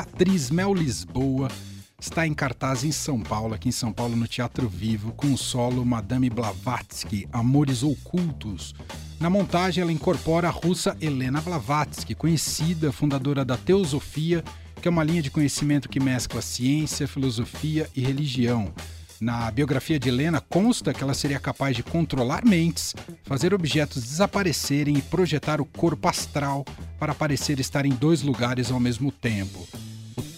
Atriz Mel Lisboa está em cartaz em São Paulo, aqui em São Paulo, no Teatro Vivo, com o solo Madame Blavatsky, Amores Ocultos. Na montagem, ela incorpora a russa Helena Blavatsky, conhecida fundadora da Teosofia, que é uma linha de conhecimento que mescla ciência, filosofia e religião. Na biografia de Helena consta que ela seria capaz de controlar mentes, fazer objetos desaparecerem e projetar o corpo astral para parecer estar em dois lugares ao mesmo tempo.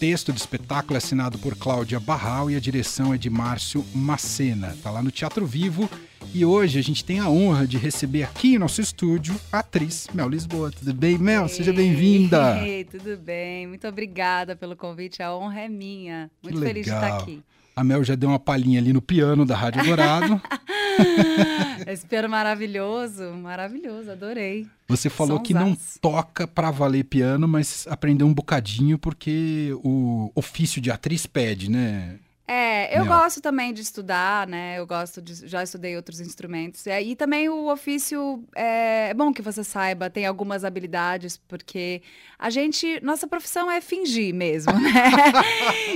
O texto do espetáculo é assinado por Cláudia Barral e a direção é de Márcio Macena. Está lá no Teatro Vivo e hoje a gente tem a honra de receber aqui em nosso estúdio a atriz Mel Lisboa. Tudo bem, Mel? Seja bem-vinda. tudo bem. Muito obrigada pelo convite. A honra é minha. Muito feliz de estar aqui. A Mel já deu uma palhinha ali no piano da Rádio Dourado. Esse piano maravilhoso, maravilhoso, adorei. Você falou que não toca para valer piano, mas aprendeu um bocadinho porque o ofício de atriz pede, né? É, eu gosto também de estudar, né? Eu gosto de. Já estudei outros instrumentos. E também o ofício. É, é bom que você saiba, tem algumas habilidades, porque a gente. Nossa profissão é fingir mesmo, né?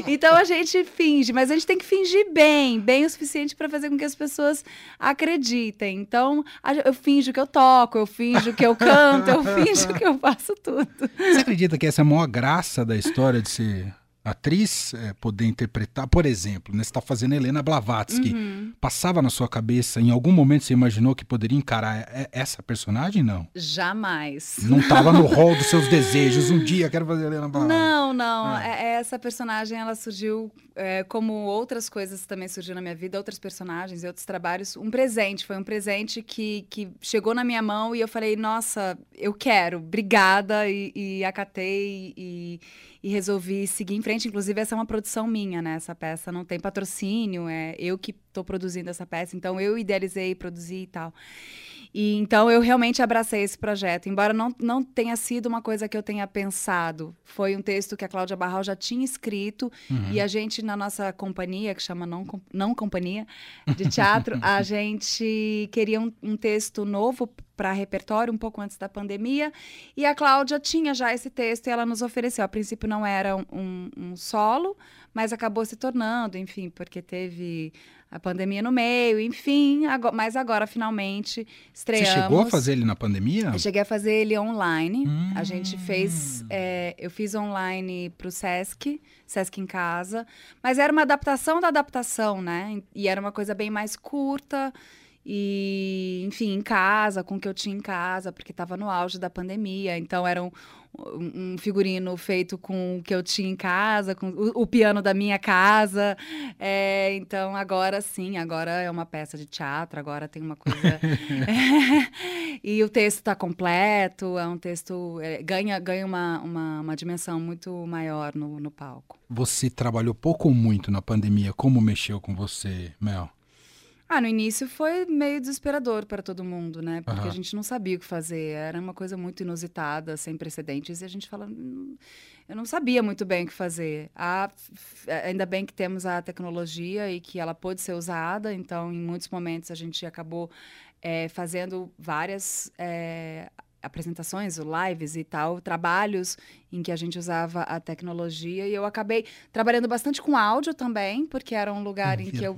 então a gente finge, mas a gente tem que fingir bem, bem o suficiente para fazer com que as pessoas acreditem. Então, eu finjo que eu toco, eu finjo que eu canto, eu finjo que eu faço tudo. Você acredita que essa é a maior graça da história de ser atriz é, poder interpretar, por exemplo, né, você está fazendo Helena Blavatsky, uhum. passava na sua cabeça, em algum momento você imaginou que poderia encarar essa personagem? Não. Jamais. Não estava no rol dos seus desejos. Um dia quero fazer Helena Blavatsky. Não, não. É. é essa personagem ela surgiu é, como outras coisas também surgiram na minha vida, outras personagens e outros trabalhos. Um presente, foi um presente que, que chegou na minha mão e eu falei, nossa, eu quero, obrigada e, e acatei e e resolvi seguir em frente. Inclusive, essa é uma produção minha, né? Essa peça não tem patrocínio, é eu que estou produzindo essa peça, então eu idealizei, produzi e tal. E então eu realmente abracei esse projeto, embora não, não tenha sido uma coisa que eu tenha pensado. Foi um texto que a Cláudia Barral já tinha escrito uhum. e a gente na nossa companhia, que chama Não, não Companhia de Teatro, a gente queria um, um texto novo para repertório um pouco antes da pandemia e a Cláudia tinha já esse texto e ela nos ofereceu. A princípio não era um, um, um solo, mas acabou se tornando, enfim, porque teve a pandemia no meio, enfim, agora, mas agora finalmente estreamos. Você chegou a fazer ele na pandemia? Eu cheguei a fazer ele online. Hum. A gente fez, é, eu fiz online para o Sesc, Sesc em casa, mas era uma adaptação da adaptação, né? E era uma coisa bem mais curta. E, enfim, em casa, com o que eu tinha em casa, porque estava no auge da pandemia. Então, era um, um, figurino feito com o que eu tinha em casa, com o, o piano da minha casa. É, então, agora sim, agora é uma peça de teatro, agora tem uma coisa. é, e o texto está completo, é um texto. É, ganha ganha uma, uma, uma, dimensão muito maior no, no palco. Você trabalhou pouco ou muito na pandemia? Como mexeu com você, Mel? Ah, no início foi meio desesperador para todo mundo, né? Porque uhum. a gente não sabia o que fazer. Era uma coisa muito inusitada, sem precedentes. E a gente fala, hum, eu não sabia muito bem o que fazer. Ah, ainda bem que temos a tecnologia e que ela pôde ser usada. Então, em muitos momentos, a gente acabou é, fazendo várias é, apresentações, lives e tal, trabalhos em que a gente usava a tecnologia. E eu acabei trabalhando bastante com áudio também, porque era um lugar em que eu.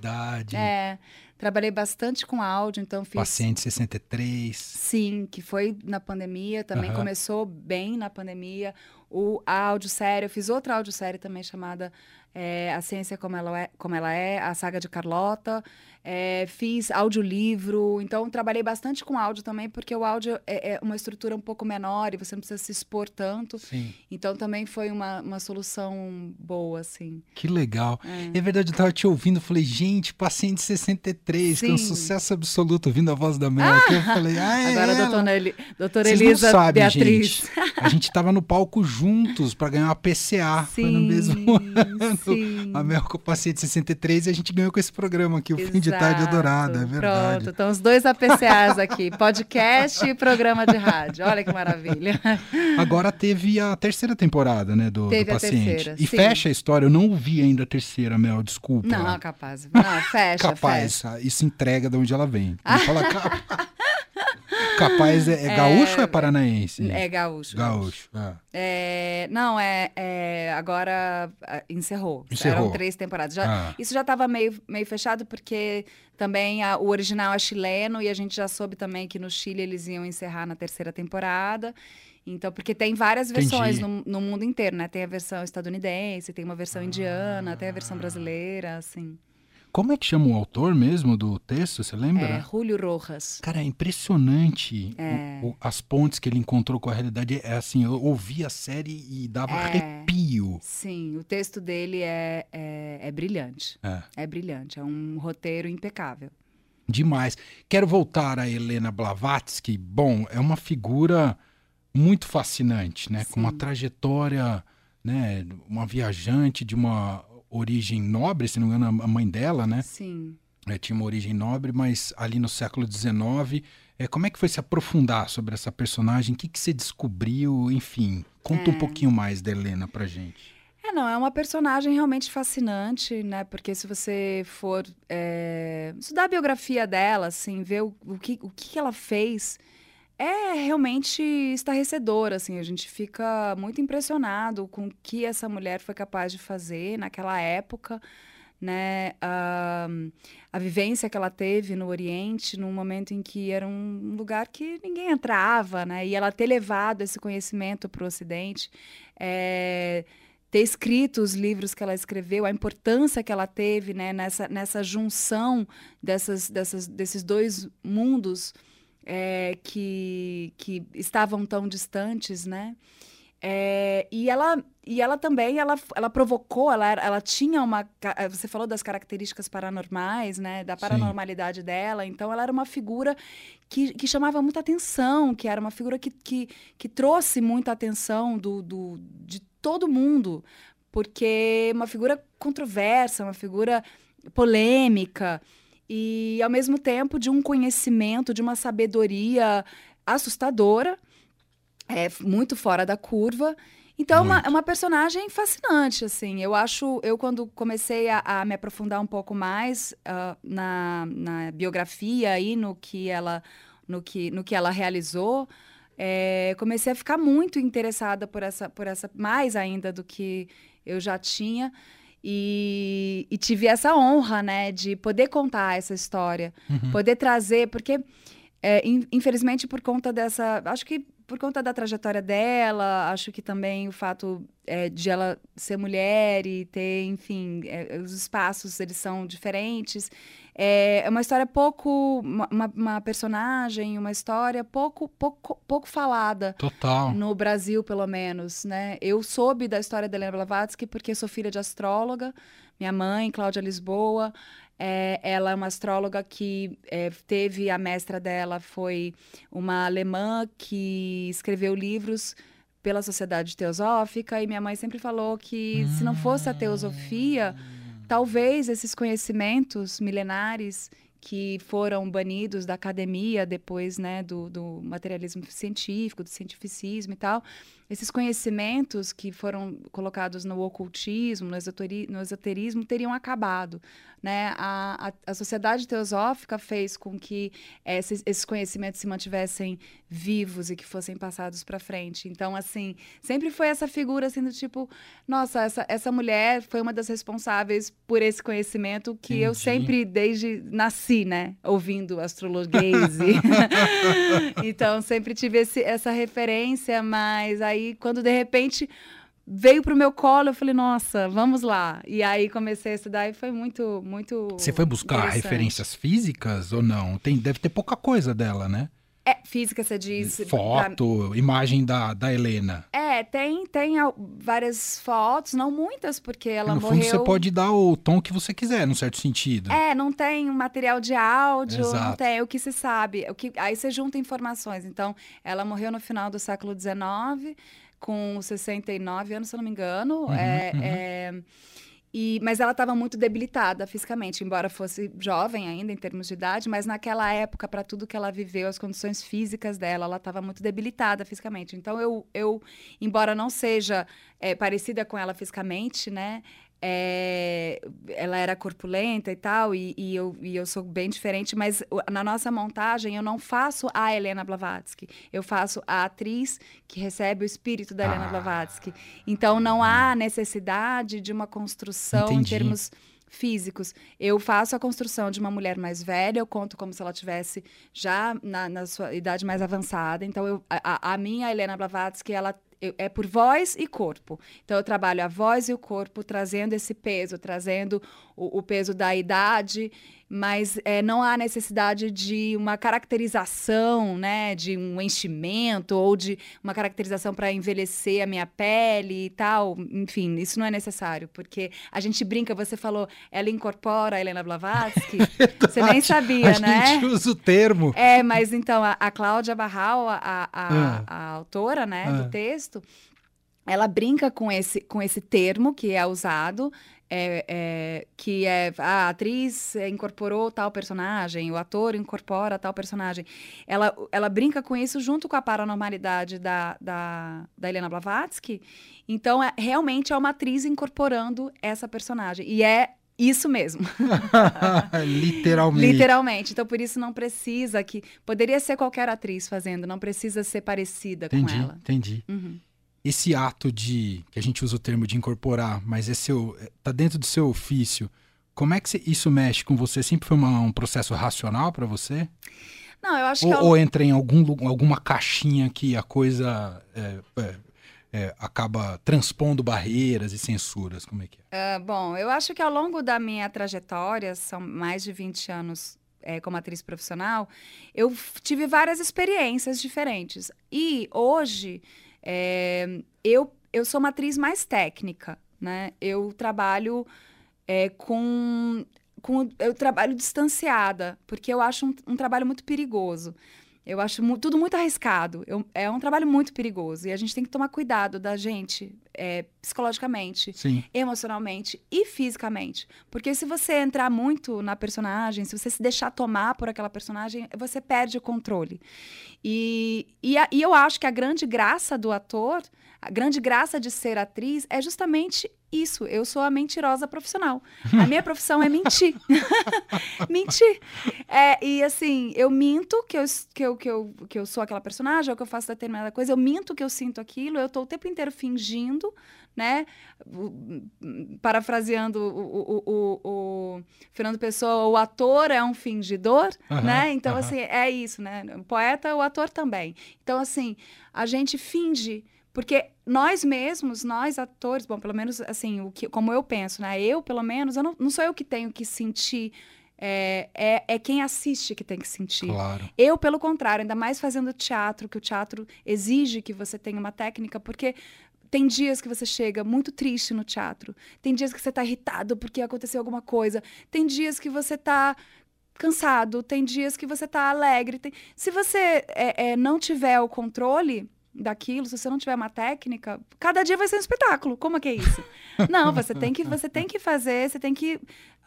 É, Trabalhei bastante com áudio, então fiz. Paciente 63. Sim, que foi na pandemia, também uhum. começou bem na pandemia. O áudio série, eu fiz outra áudio série também chamada é, A Ciência Como Ela, é, Como Ela É, a saga de Carlota. É, fiz audiolivro, então trabalhei bastante com áudio também, porque o áudio é, é, uma estrutura um pouco menor e você não precisa se expor tanto. Sim. Então também foi uma, uma solução boa, assim. Que legal. É, é verdade, eu estava te ouvindo, falei, gente, Paciente 63, Sim. que é um sucesso absoluto, ouvindo a voz da Mel ah! eu falei, ah, é Agora, doutora, Eli, doutora Elisa não sabem, Beatriz. Gente, a gente estava no palco juntos para ganhar uma PCA. Sim, foi no mesmo ano. Sim. A Mel com o Paciente 63 e a gente ganhou com esse programa aqui, o Exato. fim de tarde adorada, é verdade. Pronto, estão os dois APCAs aqui, podcast e programa de rádio. Olha que maravilha. Agora teve a terceira temporada, né, do, teve do paciente. Terceira, e sim. fecha a história. Eu não vi ainda a terceira, Mel, desculpa. Não, capaz. Não, fecha, capaz. Fecha. Isso entrega de onde ela vem. Não fala capaz. Capaz é, é gaúcho ou é paranaense? É gaúcho. Gaúcho. ah. É, não, é, é, agora ah, encerrou. Encerrou. Eram três temporadas. Já, Ah. Isso já estava meio, meio fechado, porque também a- o original é chileno e a gente já soube também que no Chile eles iam encerrar na terceira temporada. Então, porque tem várias Entendi. versões no, no mundo inteiro, né? Tem a versão estadunidense, tem uma versão indiana, tem a versão Ah. brasileira, assim. Como é que chama o autor mesmo do texto? Você lembra? É, Julio Rojas. Cara, é impressionante É. o- o- as pontes que ele encontrou com a realidade. É assim, eu ouvi a série e dava É. arrepio. Sim, o texto dele é, é, é brilhante. É. É brilhante, é um roteiro impecável. Demais. Quero voltar a Helena Blavatsky. Bom, é uma figura muito fascinante, né? Com uma Sim. trajetória, né? Uma viajante de uma origem nobre, se não me engano, a mãe dela, né? Sim. É, tinha uma origem nobre, mas ali no século XIX. É, como é que foi se aprofundar sobre essa personagem? O que, que você descobriu? Enfim, conta um É. pouquinho mais da Helena pra gente. É, não, é uma personagem realmente fascinante, né? Porque se você for é, estudar a biografia dela, assim, ver o, o que, o que ela fez, é realmente estarrecedor, assim. A gente fica muito impressionado com o que essa mulher foi capaz de fazer naquela época, né? A, a vivência que ela teve no Oriente, num momento em que era um lugar que ninguém entrava, né? E ela ter levado esse conhecimento para o Ocidente, é, ter escrito os livros que ela escreveu, a importância que ela teve né, nessa, nessa junção dessas, dessas, desses dois mundos é, que, que estavam tão distantes, né? É, e ela e ela também ela, ela provocou ela, ela tinha uma eh, você falou das características paranormais né da Sim. paranormalidade dela então ela era uma figura que, que chamava muita atenção que era uma figura que, que, que trouxe muita atenção do, do de todo mundo porque é uma figura controversa uma figura polêmica e ao mesmo tempo de um conhecimento de uma sabedoria assustadora é muito fora da curva. Então, é uma, é uma personagem fascinante, assim. Eu acho, eu quando comecei a, a me aprofundar um pouco mais ah, na, na biografia e no que ela, no que, no que ela realizou, é, comecei a ficar muito interessada por essa, por essa, mais ainda do que eu já tinha. E, e tive essa honra, né, de poder contar essa história, Uhum. poder trazer, porque é, in- infelizmente por conta dessa, acho que por conta da trajetória dela, acho que também o fato é, de ela ser mulher e ter, enfim, é, os espaços eles são diferentes. É é uma história pouco, uma, uma- uma personagem, uma história pouco, pouco, pouco falada Total. no Brasil, pelo menos, né? Eu soube da história da Helena Blavatsky porque sou filha de astróloga. Minha mãe, Cláudia Lisboa, é, ela é uma astróloga que é, teve a mestra dela foi uma alemã que escreveu livros pela Sociedade Teosófica e minha mãe sempre falou que se não fosse a teosofia, talvez esses conhecimentos milenares que foram banidos da academia depois né, do, do materialismo científico, do cientificismo e tal, esses conhecimentos que foram colocados no ocultismo, no, esotori- no esoterismo, teriam acabado. Né? A, a, a sociedade teosófica fez com que esses, esses conhecimentos se mantivessem vivos e que fossem passados para frente. Então, assim, sempre foi essa figura assim do tipo, nossa, essa, essa mulher foi uma das responsáveis por esse conhecimento que eu Entendi. sempre, desde nasci, né, ouvindo astrologuese. então, sempre tive esse- essa referência, mas aí, quando de repente veio pro meu colo, eu falei, nossa, vamos lá. E aí comecei a estudar e foi muito, muito. Você foi buscar referências físicas ou não? Tem, deve ter pouca coisa dela, né? É, física, você diz. Foto, imagem da, da Helena. É, tem, tem várias fotos, não muitas, porque ela no morreu. fundo, você pode dar o tom que você quiser, num certo sentido. É, não tem um material de áudio, não Exato. tem o que se sabe. O que, aí você junta informações. Então, ela morreu no final do século XIX, com 69 anos, se eu não me engano. Uhum, É, uhum. é, e, mas ela estava muito debilitada fisicamente, embora fosse jovem ainda em termos de idade, mas naquela época, para tudo que ela viveu, as condições físicas dela, ela estava muito debilitada fisicamente. Então, eu, eu embora não seja é, parecida com ela fisicamente, né? É, ela era corpulenta e tal, e, e, eu, e eu sou bem diferente, mas na nossa montagem eu não faço a Helena Blavatsky, eu faço a atriz que recebe o espírito da Helena ah. Blavatsky. Então não há necessidade de uma construção Entendi. em termos físicos. Eu faço a construção de uma mulher mais velha, eu conto como se ela tivesse já na, na sua idade mais avançada. Então, eu, a, a minha Helena Blavatsky, ela eu, é por voz e corpo. Então, eu trabalho a voz e o corpo trazendo esse peso, trazendo o, o peso da idade mas é, não há necessidade de uma caracterização, né, de um enchimento ou de uma caracterização para envelhecer a minha pele e tal. Enfim, isso não é necessário, porque a gente brinca, você falou, ela incorpora a Helena Blavatsky. É você nem sabia, a né? A gente usa o termo. É, mas então, a, a Cláudia Barral, a, a, ah. a autora, né, ah. do texto, ela brinca com esse, com esse termo que é usado é, é, que é a atriz incorporou tal personagem, o ator incorpora tal personagem. Ela, ela brinca com isso junto com a paranormalidade da, da, da Helena Blavatsky. Então, é, realmente é uma atriz incorporando essa personagem. E é isso mesmo. Literalmente. Literalmente. Então, por isso não precisa que. Poderia ser qualquer atriz fazendo, não precisa ser parecida entendi, com ela. Entendi. Uhum esse ato de que a gente usa o termo de incorporar, mas é seu é, tá dentro do seu ofício. Como é que isso mexe com você? Sempre foi uma, um processo racional para você? Não, eu acho ou, que eu... ou entra em algum, alguma caixinha que a coisa é, é, é, acaba transpondo barreiras e censuras? Como é que é? Uh, bom, eu acho que ao longo da minha trajetória, são mais de 20 anos é, como atriz profissional, eu tive várias experiências diferentes. E hoje é, eu, eu sou uma atriz mais técnica, né? Eu trabalho é, com, com. Eu trabalho distanciada, porque eu acho um, um trabalho muito perigoso. Eu acho mu tudo muito arriscado. Eu, é um trabalho muito perigoso. E a gente tem que tomar cuidado da gente, é, psicologicamente, Sim. emocionalmente e fisicamente. Porque se você entrar muito na personagem, se você se deixar tomar por aquela personagem, você perde o controle. E, e, a, e eu acho que a grande graça do ator, a grande graça de ser atriz é justamente isso. Eu sou a mentirosa profissional. A minha profissão é mentir. mentir. É, e assim, eu minto que eu, que, eu, que, eu, que eu sou aquela personagem, ou que eu faço determinada coisa, eu minto que eu sinto aquilo, eu estou o tempo inteiro fingindo, né? Parafraseando o, o, o, o, Fernando Pessoa, o ator é um fingidor, uhum, né? Então, uhum. assim, é isso, né? O poeta, o ator também. Então, assim, a gente finge porque nós mesmos, nós atores, bom, pelo menos assim, o que, como eu penso, né? Eu, pelo menos, eu não, não sou eu que tenho que sentir. É, é, é, quem assiste que tem que sentir. Claro. Eu, pelo contrário, ainda mais fazendo teatro, que o teatro exige que você tenha uma técnica, porque tem dias que você chega muito triste no teatro. Tem dias que você está irritado porque aconteceu alguma coisa. Tem dias que você está cansado. Tem dias que você está alegre. Tem... Se você é, é, não tiver o controle, daquilo, se você não tiver uma técnica, cada dia vai ser um espetáculo. Como é que é isso? não, você tem que você tem que fazer, você tem que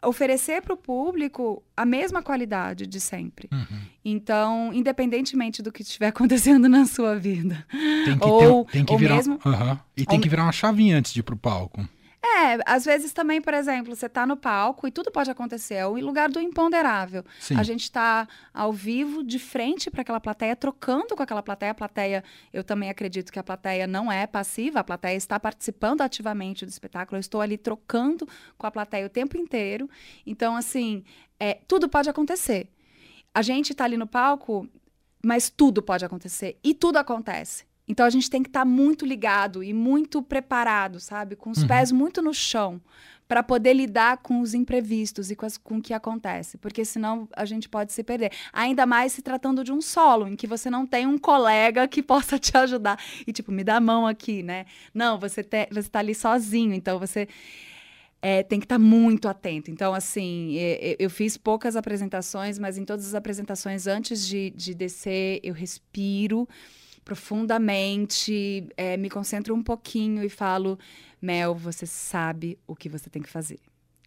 oferecer para o público a mesma qualidade de sempre. Uhum. Então, independentemente do que estiver acontecendo na sua vida, tem que, ou, ter, tem que virar, mesmo, uhum. e tem ou, que virar uma chavinha antes de ir para o palco. É, às vezes também, por exemplo, você está no palco e tudo pode acontecer, é o lugar do imponderável. Sim. A gente está ao vivo, de frente para aquela plateia, trocando com aquela plateia. A plateia, eu também acredito que a plateia não é passiva, a plateia está participando ativamente do espetáculo, eu estou ali trocando com a plateia o tempo inteiro. Então, assim, é, tudo pode acontecer. A gente está ali no palco, mas tudo pode acontecer. E tudo acontece. Então a gente tem que estar tá muito ligado e muito preparado, sabe? Com os uhum. pés muito no chão, para poder lidar com os imprevistos e com, as, com o que acontece. Porque senão a gente pode se perder. Ainda mais se tratando de um solo, em que você não tem um colega que possa te ajudar. E tipo, me dá a mão aqui, né? Não, você, te, você tá ali sozinho, então você. É, tem que estar tá muito atento. Então, assim, eu fiz poucas apresentações, mas em todas as apresentações, antes de, de descer, eu respiro profundamente, é, me concentro um pouquinho e falo: Mel, você sabe o que você tem que fazer.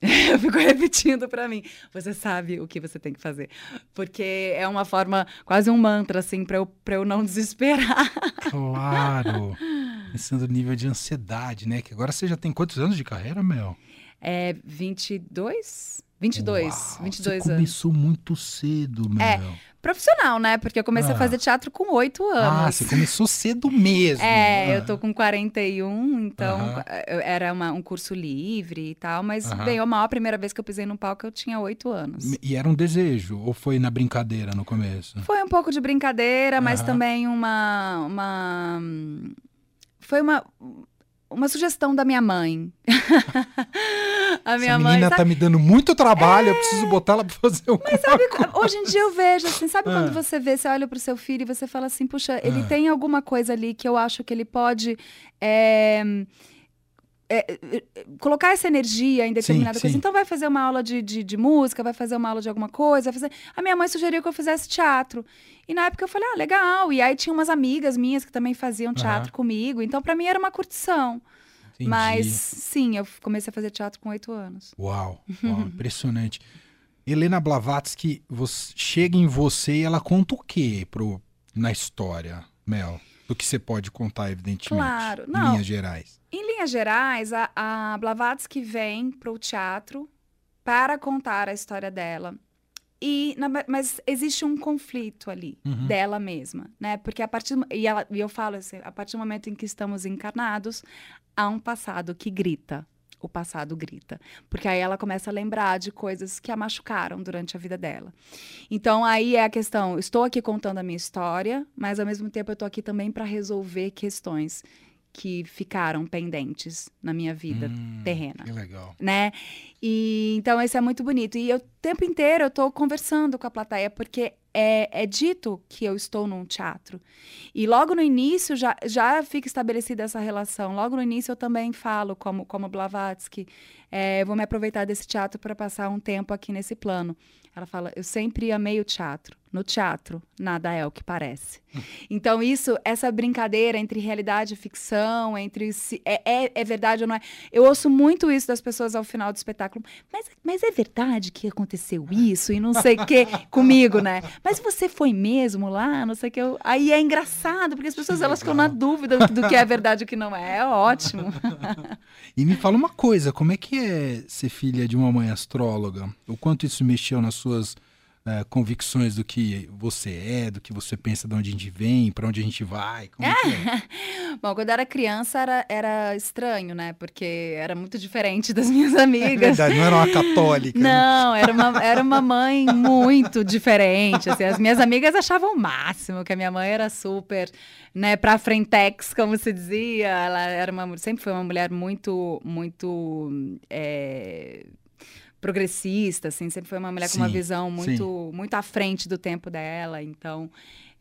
Eu fico repetindo para mim, você sabe o que você tem que fazer. Porque é uma forma, quase um mantra, assim, para eu, pra eu não desesperar. Claro. Pensando no nível de ansiedade, né? Que agora você já tem quantos anos de carreira, Mel? É 22? 22, Uau, 22 você anos. começou muito cedo, Mel. É, Profissional, né? Porque eu comecei Ah. a fazer teatro com oito Ah, anos. você começou cedo mesmo. É, Ah. eu tô com 41, então Aham. eu- era uma- um curso livre e tal, mas Aham. bem, a maior primeira vez que eu pisei no palco eu tinha oito anos. E era um desejo? Ou foi na brincadeira no começo? Foi um pouco de brincadeira, mas Aham. também uma, uma. Foi uma, uma sugestão da minha mãe. a minha Essa mãe. menina sabe- tá me dando muito trabalho, eu preciso botar ela pra fazer o. Mas sabe, hoje em dia eu vejo assim, sabe Ah. quando você vê, você olha pro seu filho e você fala assim, puxa, ele Ah. tem alguma coisa ali que eu acho que ele pode é, é, é, colocar essa energia em determinada Sim, coisa. sim. Então vai fazer uma aula de, de, de música, vai fazer uma aula de alguma coisa, fazer... A minha mãe sugeriu que eu fizesse teatro. E na época eu falei, ah, legal. E aí tinha umas amigas minhas que também faziam teatro Aham. comigo. Então pra mim era uma curtição. Entendi. Mas sim, eu comecei a fazer teatro com oito anos. Uau, uau, impressionante. Helena Blavatsky você- chega em você e ela conta o quê pro, na história, Mel? Do que você pode contar, evidentemente. Claro, Em não. linhas gerais. Em linhas gerais, a, a Blavatsky vem para o teatro para contar a história dela. E, na- mas existe um conflito ali Uhum. dela mesma, né? Porque a partir do- e, ela- e eu falo assim, a partir do momento em que estamos encarnados, há um passado que grita. O passado grita. Porque aí ela começa a lembrar de coisas que a machucaram durante a vida dela. Então aí é a questão, estou aqui contando a minha história, mas ao mesmo tempo eu estou aqui também para resolver questões que ficaram pendentes na minha vida Hum, terrena Que legal. né? E então isso é muito bonito. E eu, o tempo inteiro eu estou conversando com a plateia, porque é, é dito que eu estou num teatro. E logo no início já, já fica estabelecida essa relação. Logo no início eu também falo, como, como Blavatsky, é, eu vou me aproveitar desse teatro para passar um tempo aqui nesse plano. Ela fala, eu sempre amei o teatro. No teatro, nada é o que parece. Então, isso, essa brincadeira entre realidade e ficção, entre se é, é, é verdade ou não é. Eu ouço muito isso das pessoas ao final do espetáculo. Mas, mas é verdade que aconteceu isso e não sei o quê comigo, né? Mas você foi mesmo lá, não sei o que. Eu... Aí é engraçado, porque as pessoas elas ficam na dúvida do que é verdade e o que não é. É ótimo. E me fala uma coisa, como é que é ser filha de uma mãe astróloga? O quanto isso mexeu nas suas eh, convicções do que você é, do que você pensa, de onde a gente vem, pra onde a gente vai? Como é é? Bom, quando eu era criança era, era estranho, né? Porque era muito diferente das minhas É amigas. verdade, não era uma católica. né? Não, era uma, era uma mãe muito diferente. assim. as minhas amigas achavam o máximo, que a minha mãe era super, né, pra frentex, como se dizia. Ela era uma, sempre foi uma mulher muito, muito é, progressista, assim, sempre foi uma mulher com uma Sim, visão muito, muito à frente do tempo dela. Então,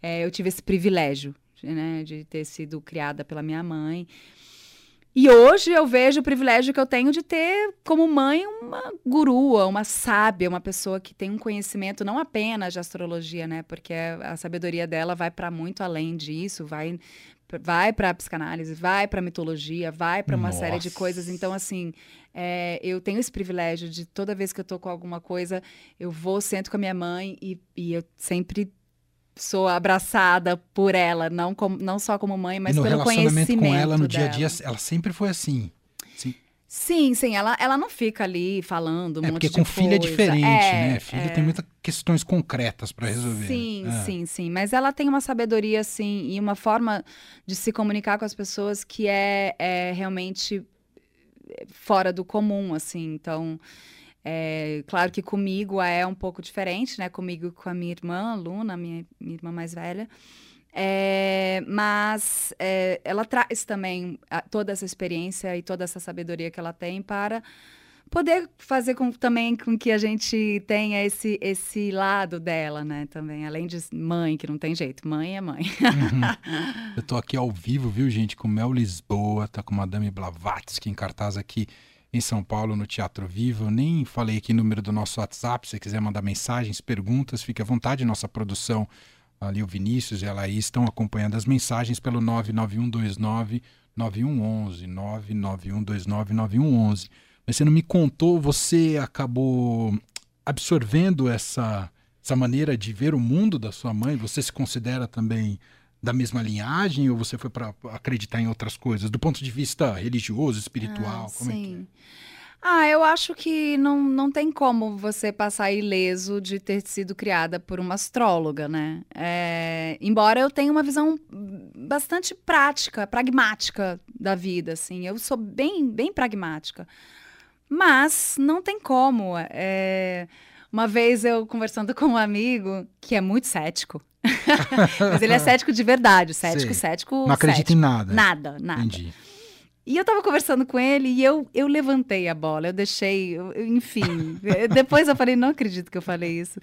é, eu tive esse privilégio, né, de ter sido criada pela minha mãe. E hoje eu vejo o privilégio que eu tenho de ter como mãe uma gurua, uma sábia, uma pessoa que tem um conhecimento não apenas de astrologia, né? Porque a sabedoria dela vai para muito além disso, vai vai para psicanálise, vai para mitologia, vai para uma série de Nossa. coisas. Então assim, é, eu tenho esse privilégio de toda vez que eu tô com alguma coisa, eu vou sento com a minha mãe e, e eu sempre sou abraçada por ela, não, como, não só como mãe, mas e no pelo relacionamento conhecimento com ela no dia a dela. dia, ela sempre foi assim. Sim. Sim, ela, ela não fica ali falando um É porque com filho é diferente, É, né? Filho é. tem muitas questões concretas pra resolver. Sim, É. sim, sim. Mas ela tem uma sabedoria, assim, e uma forma de se comunicar com as pessoas que é, é realmente fora do comum, assim. Então, é, claro que comigo é um pouco diferente, né? Comigo e com a minha irmã, Luna, minha, minha irmã mais velha. É, mas é, ela traz também a- toda essa experiência e toda essa sabedoria que ela tem para poder fazer com, também com que a gente tenha esse, esse lado dela, né? Também, além de mãe, que não tem jeito, mãe é mãe. Uhum. Eu tô aqui ao vivo, viu, gente, com Mel Lisboa, tá com Madame Blavatsky em cartaz aqui em São Paulo, no Teatro Vivo. Eu nem falei aqui o número do nosso WhatsApp, se você quiser mandar mensagens, perguntas, fique à vontade. Nossa produção, ali o Vinícius e a Laís, estão acompanhando as mensagens pelo 99129 9111, 99129 9111. Mas você não me contou, você acabou absorvendo essa, essa maneira de ver o mundo da sua mãe? Você se considera também da mesma linhagem ou você foi para acreditar em outras coisas? Do ponto de vista religioso, espiritual? Ah, como é que sim. Ah, eu acho que não, não tem como você passar ileso de ter sido criada por uma astróloga, né? É, embora eu tenha uma visão bastante prática, pragmática da vida, assim. Eu sou bem, bem pragmática. Mas não tem como. É, uma vez eu conversando com um amigo que é muito cético. Mas ele é cético de verdade, cético, Sei. cético. Não acredita cético. em nada. Nada, nada. Entendi. E eu tava conversando com ele e eu, eu levantei a bola, eu deixei, eu, enfim. depois eu falei, não acredito que eu falei isso.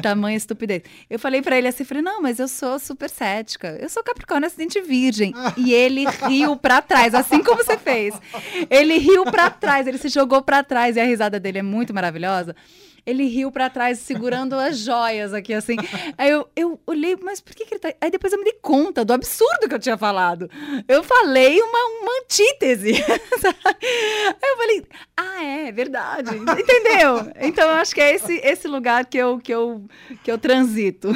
Tamanha estupidez. Eu falei para ele assim, falei, não, mas eu sou super cética. Eu sou Capricórnio acidente virgem. e ele riu para trás, assim como você fez. Ele riu para trás, ele se jogou para trás e a risada dele é muito maravilhosa ele riu para trás, segurando as joias aqui, assim. Aí eu, eu olhei, mas por que, que ele tá. Aí depois eu me dei conta do absurdo que eu tinha falado. Eu falei uma, uma antítese. Aí eu falei, ah, é, verdade. Entendeu? Então eu acho que é esse, esse lugar que eu, que, eu, que eu transito.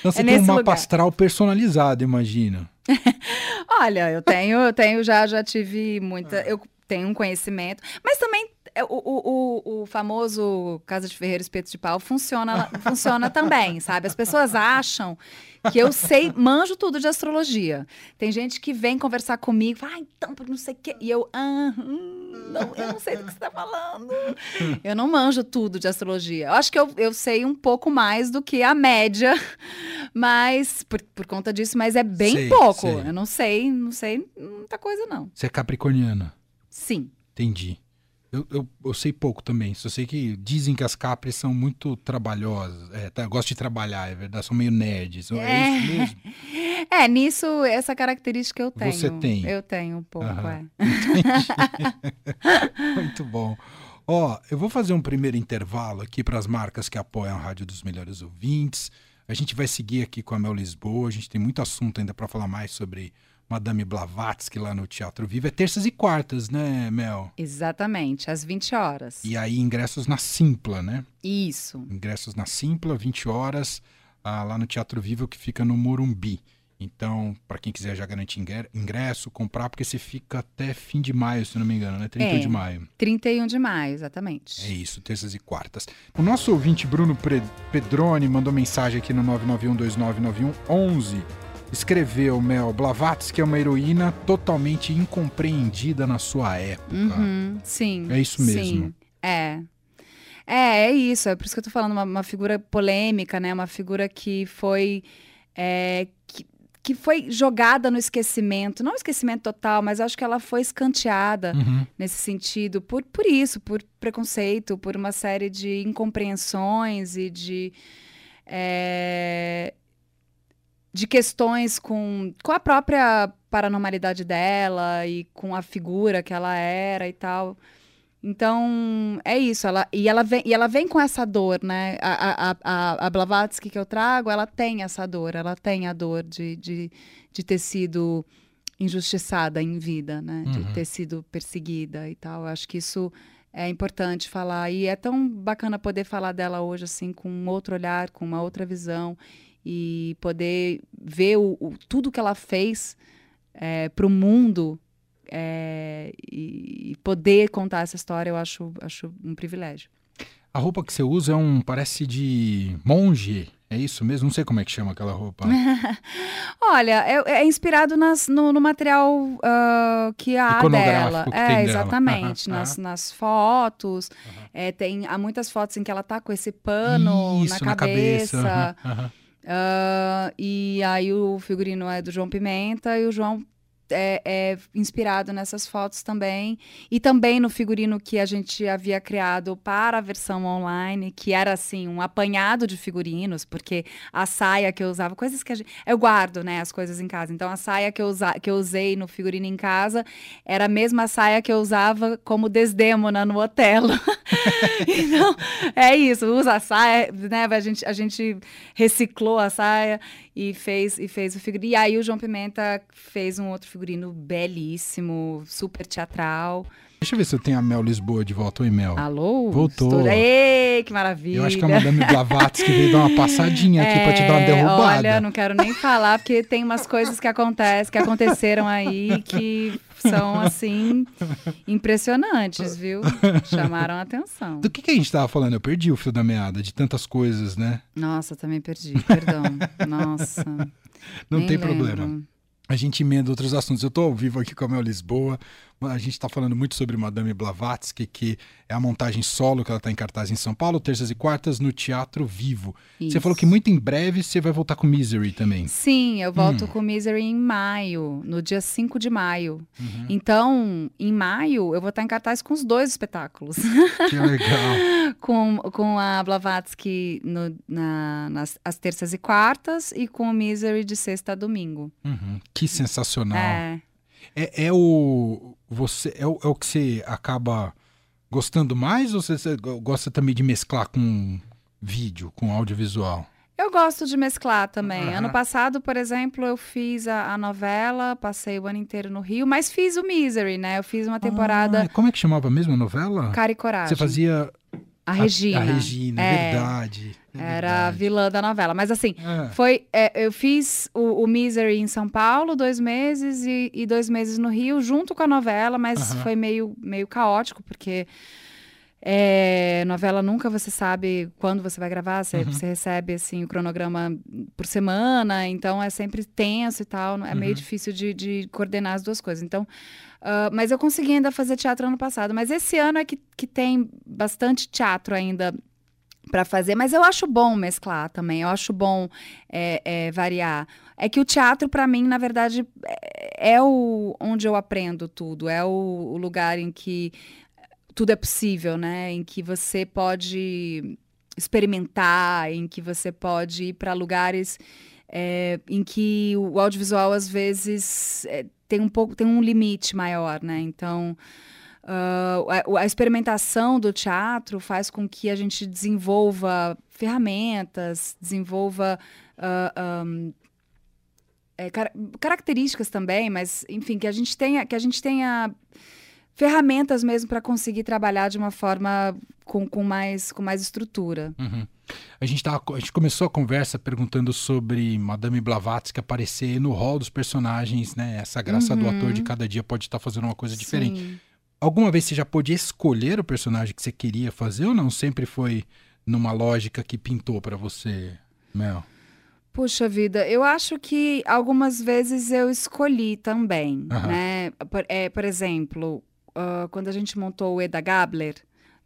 Então você é tem um mapa lugar. astral personalizado, imagina. Olha, eu tenho, eu tenho, já, já tive muita. Eu tenho um conhecimento, mas também é, o, o, o, famoso Casa de Ferreiro Espeto de Pau funciona, funciona também, sabe? As pessoas acham que eu sei, manjo tudo de astrologia. Tem gente que vem conversar comigo, ah, então, não sei o quê. E eu, ah, hum, não, eu não sei do que você está falando. Eu não manjo tudo de astrologia. Eu acho que eu, eu sei um pouco mais do que a média, mas por, por conta disso, mas é bem sei, pouco. Sei. Eu não sei, não sei muita coisa, não. Você é capricorniana? Sim. Entendi. Eu, eu, eu, sei pouco também. Só sei que dizem que as capres são muito trabalhosas. É, tá, gosto de trabalhar, é verdade. São meio nerds. É, é isso mesmo? É, nisso, essa característica eu tenho. Você tem? Eu tenho um pouco, é. muito bom. Ó, eu vou fazer um primeiro intervalo aqui para as marcas que apoiam a Rádio dos Melhores Ouvintes. A gente vai seguir aqui com a Mel Lisboa. A gente tem muito assunto ainda para falar mais sobre Madame Blavatsky lá no Teatro Vivo. É terças e quartas, né, Mel? Exatamente, às 20 horas. E aí ingressos na Simpla, né? Isso. Ingressos na Simpla, 20 horas, ah, lá no Teatro Vivo, que fica no Morumbi. Então, para quem quiser já garantir ingresso, comprar, porque você fica até fim de maio, se não me engano, né? 31 é, de maio. 31 de maio, exatamente. É isso, terças e quartas. O nosso ouvinte Bruno Pedroni mandou mensagem aqui no 991299111 escreveu Mel Blavatsky é uma heroína totalmente incompreendida na sua época. Uhum, sim. É isso mesmo. Sim, é. É, é isso. É por isso que eu tô falando, uma, uma figura polêmica, né? Uma figura que foi. É, que, que foi jogada no esquecimento. Não esquecimento total, mas acho que ela foi escanteada uhum. nesse sentido. Por, por isso, por preconceito, por uma série de incompreensões e de. É, de questões com, com a própria paranormalidade dela e com a figura que ela era e tal. Então, é isso. Ela, e, ela vem, e ela vem com essa dor, né? A, a, a, a Blavatsky que eu trago, ela tem essa dor. Ela tem a dor de, de, de ter sido injustiçada em vida, né? Uhum. De ter sido perseguida e tal. Eu acho que isso é importante falar. E é tão bacana poder falar dela hoje, assim, com um outro olhar, com uma outra visão e poder ver o, o tudo que ela fez é, para o mundo é, e, e, poder contar essa história, eu acho, acho um privilégio. A roupa que você usa é um parece de monge. É isso mesmo? Não sei como é que chama aquela roupa. Olha, é, é inspirado nas, no, no material uh, que há dela. Que é, exatamente. nas, nas fotos. É, tem, há muitas fotos em que ela tá com esse pano isso, na cabeça. Na cabeça. Uh, e aí o figurino é do João Pimenta e o João é, é, inspirado nessas fotos também. E também no figurino que a gente havia criado para a versão online, que era assim, um apanhado de figurinos, porque a saia que eu usava, coisas que gente. Eu guardo, né, as coisas em casa. Então a saia que eu, usa, que eu usei no figurino em casa era a mesma saia que eu usava como Desdemona no hotel. então, é isso, usa a saia, né? A gente, a gente reciclou a saia e fez, e fez o figurino. E aí o João Pimenta fez um outro figurino belíssimo, super teatral. Deixa eu ver se eu tenho a Mel Lisboa de volta. Oi, Mel. Alô? Voltou. Estou... Ei, que maravilha. Eu acho que a Madame Blavatsky veio dar uma passadinha aqui é, pra te dar uma é, derrubada. Olha, não quero nem falar, porque tem umas coisas que acontecem, que aconteceram aí, que são, assim, impressionantes, viu? Chamaram a atenção. Do que, que a gente tava falando? Eu perdi o fio da meada, de tantas coisas, né? Nossa, também perdi, perdão. Nossa. Não tem lembro. problema a gente emenda outros assuntos. Eu estou ao vivo aqui com a Mel Lisboa. A gente está falando muito sobre Madame Blavatsky, que é a montagem solo que ela está em cartaz em São Paulo, terças e quartas, no Teatro Vivo. Isso. Você falou que muito em breve você vai voltar com Misery também. Sim, eu volto hum. com Misery em maio, no dia 5 de maio. Uhum. Então, em maio, eu vou estar em cartaz com os dois espetáculos. Que legal. com, com a Blavatsky no, na, nas as terças e quartas e com o Misery de sexta a domingo. Uhum. Que sensacional. É. É, é o você é o, é o que você acaba gostando mais ou você, você gosta também de mesclar com vídeo, com audiovisual? Eu gosto de mesclar também. Uhum. Ano passado, por exemplo, eu fiz a, a, novela, passei o ano inteiro no Rio, mas fiz o Misery, né? Eu fiz uma temporada. Ah, como é que chamava mesmo a novela? Cara e Coragem. Você fazia a Regina. A, Regina, é, verdade. É era a vilã da novela. Mas assim, é. foi. É, eu fiz o, o, Misery em São Paulo, dois meses, e, e, dois meses no Rio, junto com a novela, mas foi meio, meio caótico, porque. É, novela nunca você sabe quando você vai gravar, você, uhum. você, recebe assim o cronograma por semana, então é sempre tenso e tal, é uhum. meio difícil de, de, coordenar as duas coisas. Então, uh, mas eu consegui ainda fazer teatro ano passado, mas esse ano é que, que tem bastante teatro ainda para fazer, mas eu acho bom mesclar também, eu acho bom é, é, variar. É que o teatro, para mim, na verdade, é, é o onde eu aprendo tudo, é o, o lugar em que tudo é possível, né? Em que você pode experimentar, em que você pode ir para lugares é, em que o audiovisual às vezes é, tem um pouco tem um limite maior, né? Então uh, a, a, experimentação do teatro faz com que a gente desenvolva ferramentas, desenvolva uh, um, é, car características também, mas enfim que a gente tenha que a gente tenha ferramentas mesmo para conseguir trabalhar de uma forma com, com, mais, com mais estrutura. Uhum. A, gente tava, a gente começou a conversa perguntando sobre Madame Blavatsky aparecer no rol dos personagens, né? Essa graça uhum. do ator de cada dia pode estar tá fazendo uma coisa Sim. diferente. Alguma vez você já pôde escolher o personagem que você queria fazer ou não? Sempre foi numa lógica que pintou para você, Mel? Puxa vida, eu acho que algumas vezes eu escolhi também, uhum. né? Por, é, por exemplo, uh, quando a gente montou o Eda Gabler.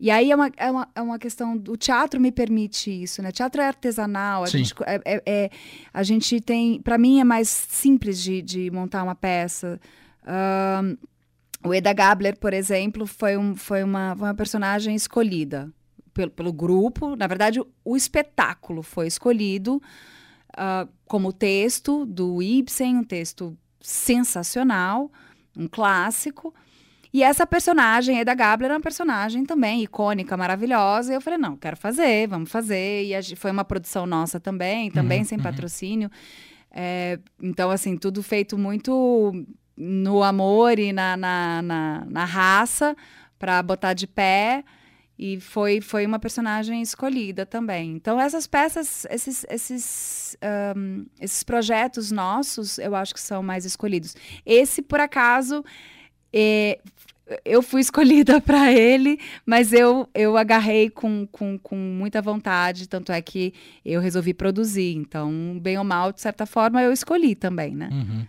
E aí é uma, é, uma, é uma questão. O teatro me permite isso, né? Teatro é artesanal. A, gente, é, é, é, a gente tem. Para mim é mais simples de, de montar uma peça. Uh, o Eda Gabler, por exemplo, foi, um, foi uma, uma personagem escolhida pelo, pelo grupo. Na verdade, o, o espetáculo foi escolhido uh, como texto do Ibsen, um texto sensacional, um clássico. E essa personagem, Eda Gabler, é uma personagem também icônica, maravilhosa. E eu falei, não, quero fazer, vamos fazer. E foi uma produção nossa também, também uhum, sem uhum. patrocínio. É, então, assim, tudo feito muito no amor e na, na, na, na raça para botar de pé. E foi, foi uma personagem escolhida também. Então, essas peças, esses, esses, um, esses projetos nossos, eu acho que são mais escolhidos. Esse, por acaso, é, eu fui escolhida para ele, mas eu, eu agarrei com, com, com muita vontade, tanto é que eu resolvi produzir. Então, bem ou mal, de certa forma, eu escolhi também, né? Uhum.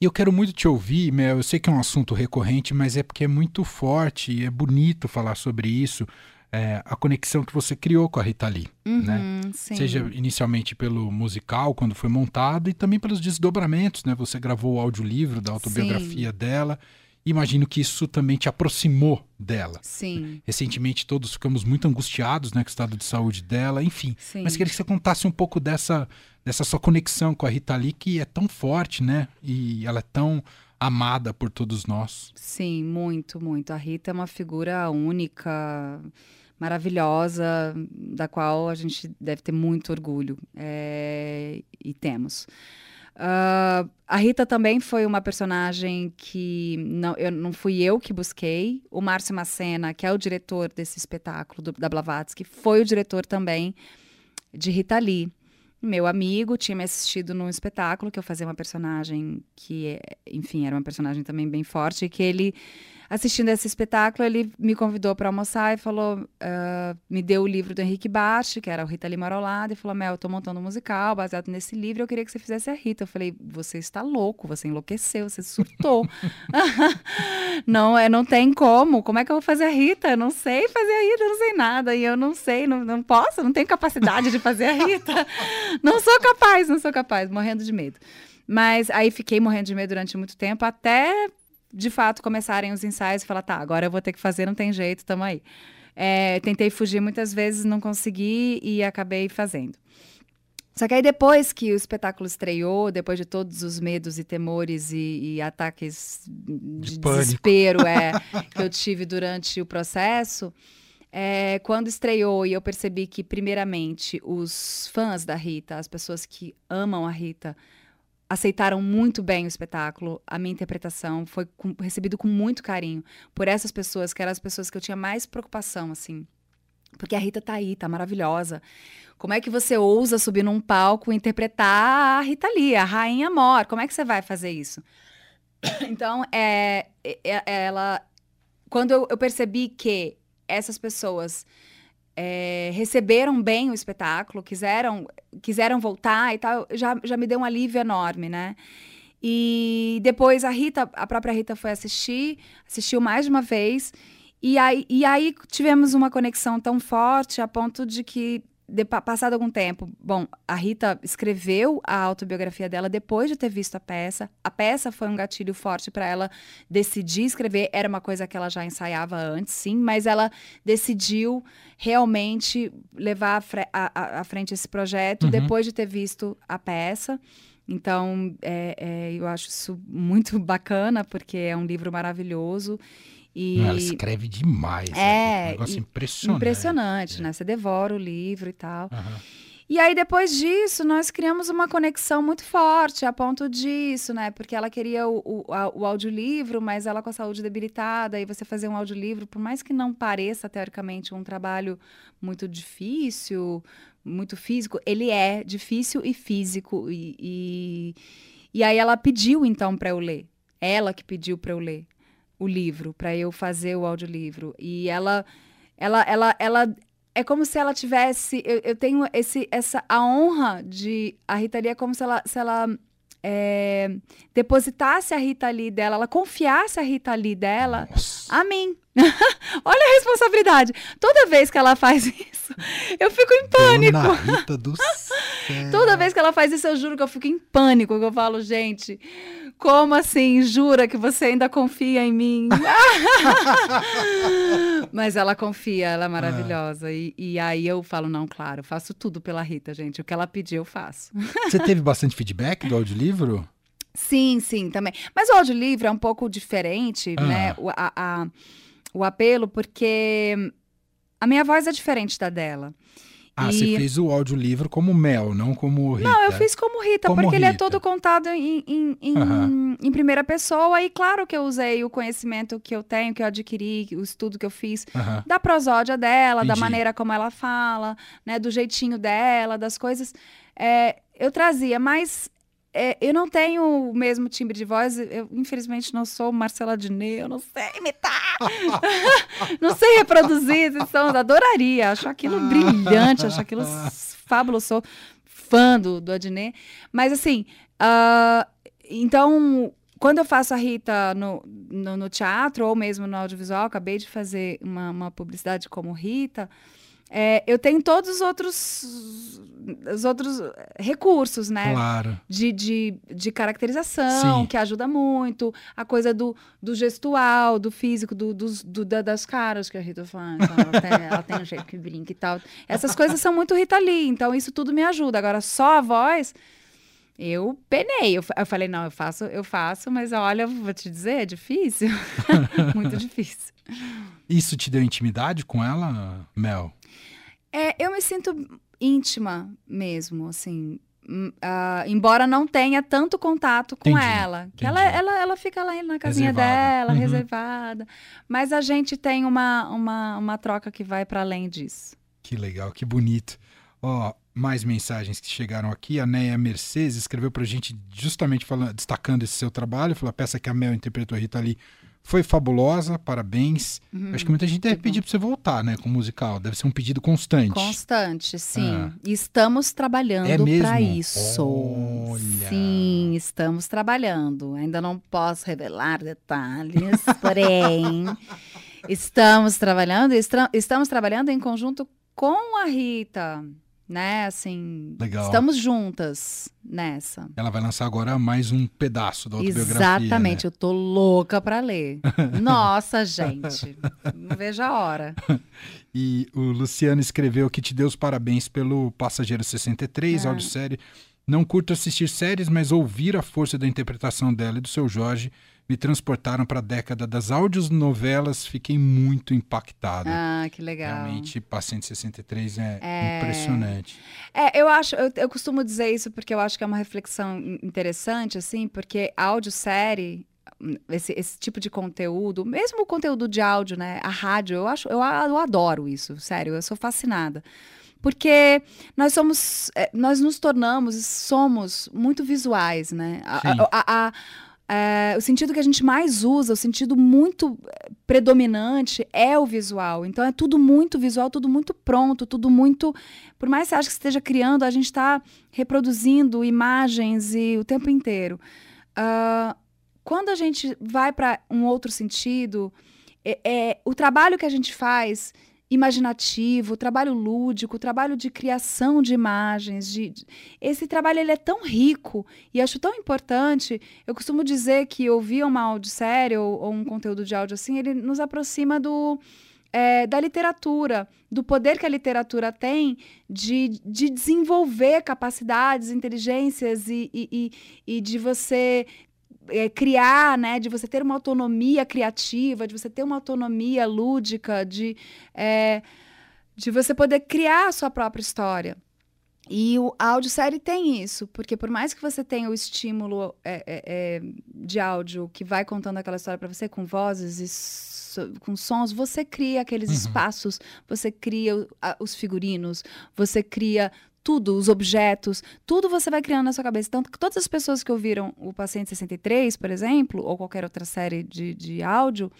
E eu quero muito te ouvir, Mel. Eu sei que é um assunto recorrente, mas é porque é muito forte e é bonito falar sobre isso. É, a conexão que você criou com a Rita Lee, uhum, né? Sim. Seja inicialmente pelo musical, quando foi montado, e também pelos desdobramentos, né? Você gravou o audiolivro da autobiografia sim. dela Imagino que isso também te aproximou dela. Sim. Recentemente todos ficamos muito angustiados né, com o estado de saúde dela, enfim. Sim. Mas queria que você contasse um pouco dessa, dessa sua conexão com a Rita Lee, que é tão forte, né? E ela é tão amada por todos nós. Sim, muito, muito. A Rita é uma figura única, maravilhosa, da qual a gente deve ter muito orgulho. É... E temos. Uh, a Rita também foi uma personagem que não, eu, não fui eu que busquei. O Márcio Macena, que é o diretor desse espetáculo do, da Blavatsky, foi o diretor também de Rita Lee. Meu amigo tinha me assistido num espetáculo que eu fazia uma personagem que, enfim, era uma personagem também bem forte, e que ele assistindo esse espetáculo, ele me convidou para almoçar e falou, uh, me deu o livro do Henrique Basti, que era o Rita Lima ao lado, e falou, Mel, eu tô montando um musical baseado nesse livro, eu queria que você fizesse a Rita. Eu falei, você está louco, você enlouqueceu, você surtou. não, é, não tem como, como é que eu vou fazer a Rita? Eu não sei fazer a Rita, eu não sei nada, e eu não sei, não, não posso, não tenho capacidade de fazer a Rita. Não sou capaz, não sou capaz, morrendo de medo. Mas aí fiquei morrendo de medo durante muito tempo, até de fato começarem os ensaios e falar, tá, agora eu vou ter que fazer, não tem jeito, tamo aí. É, tentei fugir muitas vezes, não consegui e acabei fazendo. Só que aí depois que o espetáculo estreou, depois de todos os medos e temores e, e ataques de, de desespero é, que eu tive durante o processo, é, quando estreou e eu percebi que, primeiramente, os fãs da Rita, as pessoas que amam a Rita, aceitaram muito bem o espetáculo. A minha interpretação foi com, recebido com muito carinho por essas pessoas, que eram as pessoas que eu tinha mais preocupação, assim. Porque a Rita tá aí, tá maravilhosa. Como é que você ousa subir num palco e interpretar a Rita Lee, a Rainha Mor? Como é que você vai fazer isso? Então, é, é, é ela. Quando eu, eu percebi que essas pessoas é, receberam bem o espetáculo, quiseram, quiseram voltar e tal, já, já me deu um alívio enorme, né? E depois a Rita, a própria Rita foi assistir, assistiu mais de uma vez, e aí, e aí tivemos uma conexão tão forte a ponto de que de, passado algum tempo, bom, a Rita escreveu a autobiografia dela depois de ter visto a peça. A peça foi um gatilho forte para ela decidir escrever. Era uma coisa que ela já ensaiava antes, sim, mas ela decidiu realmente levar à frente esse projeto uhum. depois de ter visto a peça. Então, é, é, eu acho isso muito bacana, porque é um livro maravilhoso. E... Ela escreve demais. É, é um negócio impressionante. Impressionante, é. né? Você devora o livro e tal. Uhum. E aí, depois disso, nós criamos uma conexão muito forte a ponto disso, né? Porque ela queria o, o, o audiolivro, mas ela com a saúde debilitada, e você fazer um audiolivro, por mais que não pareça, teoricamente, um trabalho muito difícil, muito físico, ele é difícil e físico. E, e, e aí ela pediu, então, para eu ler. Ela que pediu para eu ler o livro, para eu fazer o audiolivro. E ela, ela, ela, ela é como se ela tivesse. Eu, eu tenho esse, essa a honra de a Rita Lee é como se ela, se ela é, depositasse a Rita Lee dela, ela confiasse a Rita Lee dela Nossa. a mim. Olha a responsabilidade. Toda vez que ela faz isso, eu fico em pânico. Dona Rita do céu. Toda vez que ela faz isso, eu juro que eu fico em pânico. Que eu falo, gente, como assim? Jura que você ainda confia em mim? Mas ela confia, ela é maravilhosa. É. E, e, aí eu falo, não, claro, faço tudo pela Rita, gente. O que ela pedir, eu faço. Você teve bastante feedback do audiolivro? Sim, sim, também. Mas o audiolivro é um pouco diferente, ah. né? A, a, o apelo, porque a minha voz é diferente da dela. Ah, e... você fez o audiolivro como Mel, não como Rita. Não, eu fiz como Rita, como porque Rita. ele é todo contado em, em, em, uhum. em, primeira pessoa. E claro que eu usei o conhecimento que eu tenho, que eu adquiri, o estudo que eu fiz uhum. da prosódia dela, Entendi. da maneira como ela fala, né, do jeitinho dela, das coisas. É, eu trazia, mas é, eu não tenho o mesmo timbre de voz. Eu, infelizmente, não sou Marcela Diné, eu não sei imitar. não sei reproduzir esses sons. Adoraria. Acho aquilo brilhante, acho aquilo fabuloso. Sou fã do, do Adnet. Mas, assim, uh, então, quando eu faço a Rita no, no, no, teatro ou mesmo no audiovisual, acabei de fazer uma, uma publicidade como Rita. É, eu tenho todos os outros, os outros recursos, né? Claro. De, de, de caracterização, Sim. que ajuda muito. A coisa do, do gestual, do físico, do, dos, do, da, das caras que a Rita faz. Então ela, tem, ela tem um jeito que brinca e tal. Essas coisas são muito Rita Lee, então isso tudo me ajuda. Agora, só a voz eu penei. Eu, eu, falei, não, eu faço, eu faço, mas olha, vou te dizer, é difícil. Muito difícil. Isso te deu intimidade com ela, Mel? É, eu me sinto íntima mesmo, assim. Uh, embora não tenha tanto contato com Entendi, ela. Que ela, ela, ela fica lá na casinha Reservada. dela, Uhum. reservada. Mas a gente tem uma, uma, uma troca que vai para além disso. Que legal, que bonito. Ó, mais mensagens que chegaram aqui. A Neia Mercedes escreveu pra gente justamente falando, destacando esse seu trabalho. Falou: a peça que a Mel interpretou a Rita Lee foi fabulosa, parabéns. Acho que muita gente deve pedir pra você voltar, né, com o musical. Deve ser um pedido constante. Constante, sim. Ah. Estamos trabalhando É para isso. Olha. Sim, estamos trabalhando. Ainda não posso revelar detalhes, porém, estamos trabalhando, estamos trabalhando em conjunto com a Rita, né? Assim, Legal. estamos juntas nessa. Ela vai lançar agora mais um pedaço da autobiografia. Exatamente, né? eu tô louca para ler. Nossa, gente, não vejo a hora. E o Luciano escreveu que te deu os parabéns pelo Passageiro 63, Ah. audiosérie. Não curto assistir séries, mas ouvir a força da interpretação dela e do seu Jorge me transportaram para a década das audionovelas. Fiquei muito impactado. Ah, que legal. Realmente, Paciente 63 é, É. impressionante. É, eu acho, eu, eu costumo dizer isso porque eu acho que é uma reflexão in- interessante, assim, porque audiosérie, esse, esse tipo de conteúdo, mesmo o conteúdo de áudio, né? A rádio, eu acho, eu, eu adoro isso, sério, eu sou fascinada. Porque nós somos, é, nós nos tornamos, e somos muito visuais, né? A- Sim. a- a- a- é, o sentido que a gente mais usa, o sentido muito eh, predominante é o visual. Então é tudo muito visual, tudo muito pronto, tudo muito. Por mais que você ache que esteja criando, a gente está reproduzindo imagens e o tempo inteiro. Ah, quando a gente vai para um outro sentido, é, é- o trabalho que a gente faz imaginativo, trabalho lúdico, trabalho de criação de imagens, de, de- esse trabalho ele é tão rico e acho tão importante. Eu costumo dizer que ouvir uma audiosérie ou, ou um conteúdo de áudio assim, ele nos aproxima do é, da literatura, do poder que a literatura tem de, de desenvolver capacidades, inteligências e, e, e, e de você é, criar, né, de você ter uma autonomia criativa, de você ter uma autonomia lúdica, de, é, de você poder criar a sua própria história. E o, a audiosérie tem isso, porque por mais que você tenha o estímulo é, é, é, de áudio que vai contando aquela história para você com vozes e so- com sons, você cria aqueles Uhum. espaços, você cria o- a- os figurinos, você cria tudo, os objetos, tudo você vai criando na sua cabeça. Então, todas as pessoas que ouviram o Paciente 63, por exemplo, ou qualquer outra série de, de áudio,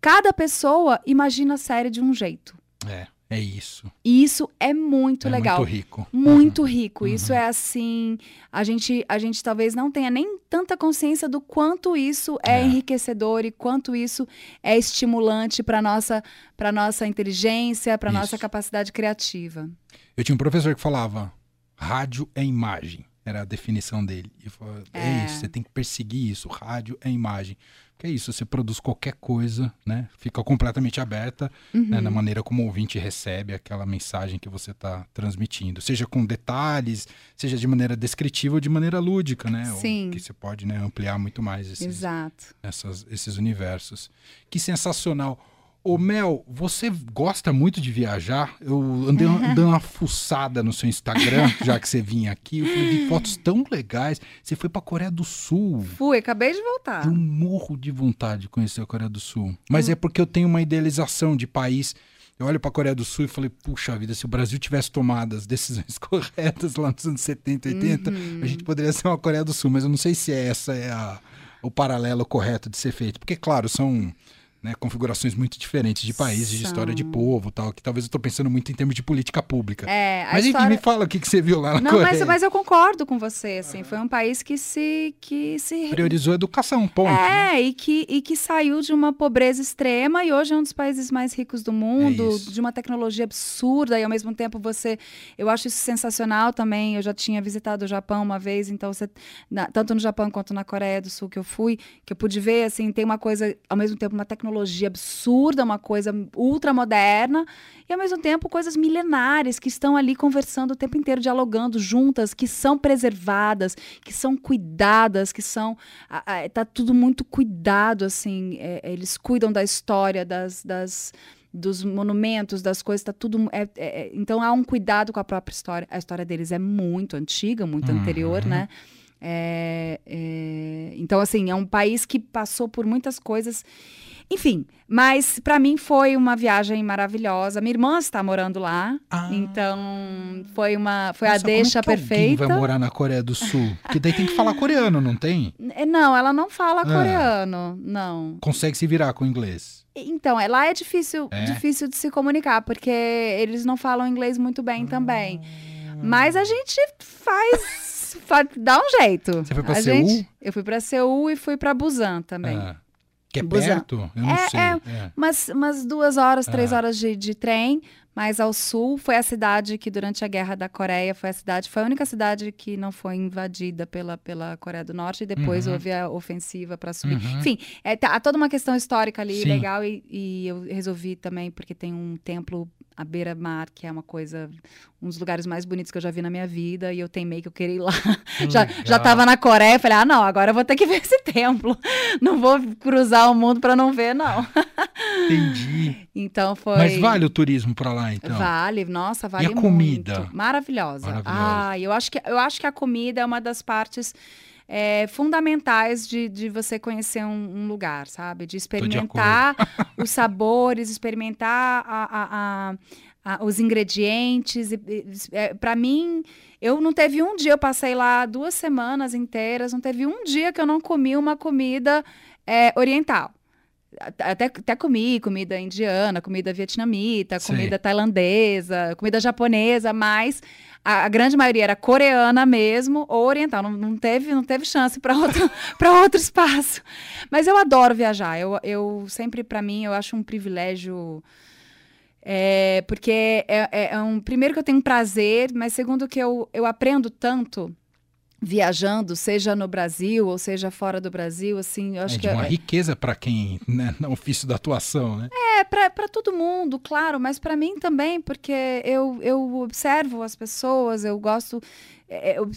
cada pessoa imagina a série de um jeito. É, é isso. E isso é muito é legal. muito rico. Muito rico. Uhum. Isso é assim. A gente, a gente talvez não tenha nem tanta consciência do quanto isso é, É. enriquecedor e quanto isso é estimulante para nossa, para nossa inteligência, para nossa capacidade criativa. Eu tinha um professor que falava: rádio é imagem. Era a definição dele. E falava, é. É. isso, você tem que perseguir isso. Rádio é imagem. Porque é isso, você produz qualquer coisa, né? Fica completamente aberta né, Uhum. na maneira como o ouvinte recebe aquela mensagem que você está transmitindo. Seja com detalhes, seja de maneira descritiva ou de maneira lúdica, né? Ou Sim. que você pode né, ampliar muito mais esses, Exato. essas- esses universos. Que sensacional. Ô Mel, você gosta muito de viajar? Eu andei dando uma fuçada no seu Instagram, já que você vinha aqui. Eu vi fotos tão legais. Você foi pra Coreia do Sul. Fui, acabei de voltar. Eu morro de vontade de conhecer a Coreia do Sul. Mas é porque eu tenho uma idealização de país. Eu olho pra Coreia do Sul e falei, puxa vida, se o Brasil tivesse tomado as decisões corretas lá nos anos 70, 80, Uhum. a gente poderia ser uma Coreia do Sul. Mas eu não sei se essa é a- o paralelo correto de ser feito. Porque, claro, são né, configurações muito diferentes de países, de história de São. povo tal, que talvez eu tô pensando muito em termos de política pública. É, a mas enfim, história... me fala o que, que você viu lá na Não, Coreia. mas, mas eu concordo com você, assim, foi um país que se que se Priorizou a educação, ponto. né? É, e que, e que saiu de uma pobreza extrema e hoje é um dos países mais ricos do mundo, É de uma tecnologia absurda, e ao mesmo tempo você. Eu acho isso sensacional também. Eu já tinha visitado o Japão uma vez, então você. na- tanto no Japão quanto na Coreia do Sul que eu fui, que eu pude ver, assim, tem uma coisa, ao mesmo tempo, uma tecnologia absurda, uma coisa ultra moderna, e ao mesmo tempo coisas milenares que estão ali conversando o tempo inteiro, dialogando juntas, que são preservadas, que são cuidadas, que são. a- a- tá tudo muito cuidado, assim. é, eles cuidam da história, das. das dos monumentos, das coisas, tá tudo. É, é, então há um cuidado com a própria história. A história deles é muito antiga, muito Uhum. anterior, né? É, é, então, assim, é um país que passou por muitas coisas. Enfim, mas para mim foi uma viagem maravilhosa. Minha irmã está morando lá, Ah. então foi uma foi Nossa, a deixa como é que perfeita. vai morar na Coreia do Sul? Porque daí tem que falar coreano, não tem? É, Não, ela não fala Ah. coreano, não. Consegue se virar com inglês. Então, é- lá é difícil, É? difícil de se comunicar, porque eles não falam inglês muito bem também. Ah. Mas a gente faz, fa- dá um jeito. Você foi pra a Seul? Gente, eu fui pra Seul e fui pra Busan também. Ah. Que é Busan. perto? Eu não É, sei. é. É. Umas, umas duas horas, três Ah. horas de, de trem, mas ao sul foi a cidade que durante a guerra da Coreia foi a cidade, foi a única cidade que não foi invadida pela, pela Coreia do Norte e depois Uhum. houve a ofensiva para subir. Uhum. Enfim, é, tá, há toda uma questão histórica ali Sim. legal e, e eu resolvi também porque tem um templo à beira-mar que é uma coisa, um dos lugares mais bonitos que eu já vi na minha vida e eu teimei que eu queria ir lá. Já, já Legal. tava na Coreia, falei, ah, não, agora eu vou ter que ver esse templo. Não vou cruzar o mundo para não ver, não. Entendi. Então foi. Mas vale o turismo pra lá, então? Vale, nossa, vale a comida? muito. Maravilhosa. Maravilhosa. Ah, eu acho que eu acho que a comida é uma das partes é, fundamentais de, de você conhecer um, um lugar, sabe? De de experimentar os sabores, experimentar a- a- a- a- os ingredientes. Para mim, eu não teve um dia, eu passei lá duas semanas inteiras, não teve um dia que eu não comi uma comida é, oriental. Até, até comi comida indiana, comida vietnamita, comida tailandesa, comida japonesa, mas a, a grande maioria era coreana mesmo ou oriental. Não, não teve, não teve chance para outro, outro espaço. Mas eu adoro viajar. Eu, eu sempre, para mim, eu acho um privilégio. é, porque é, é- é um primeiro que eu tenho prazer, mas segundo que eu, eu aprendo tanto viajando, seja no Brasil ou seja fora do Brasil, assim, eu acho é que de uma é, riqueza pra quem, né, no ofício da atuação, né? é para todo mundo, claro, mas para mim também, porque eu, eu observo as pessoas, eu gosto. é, eu-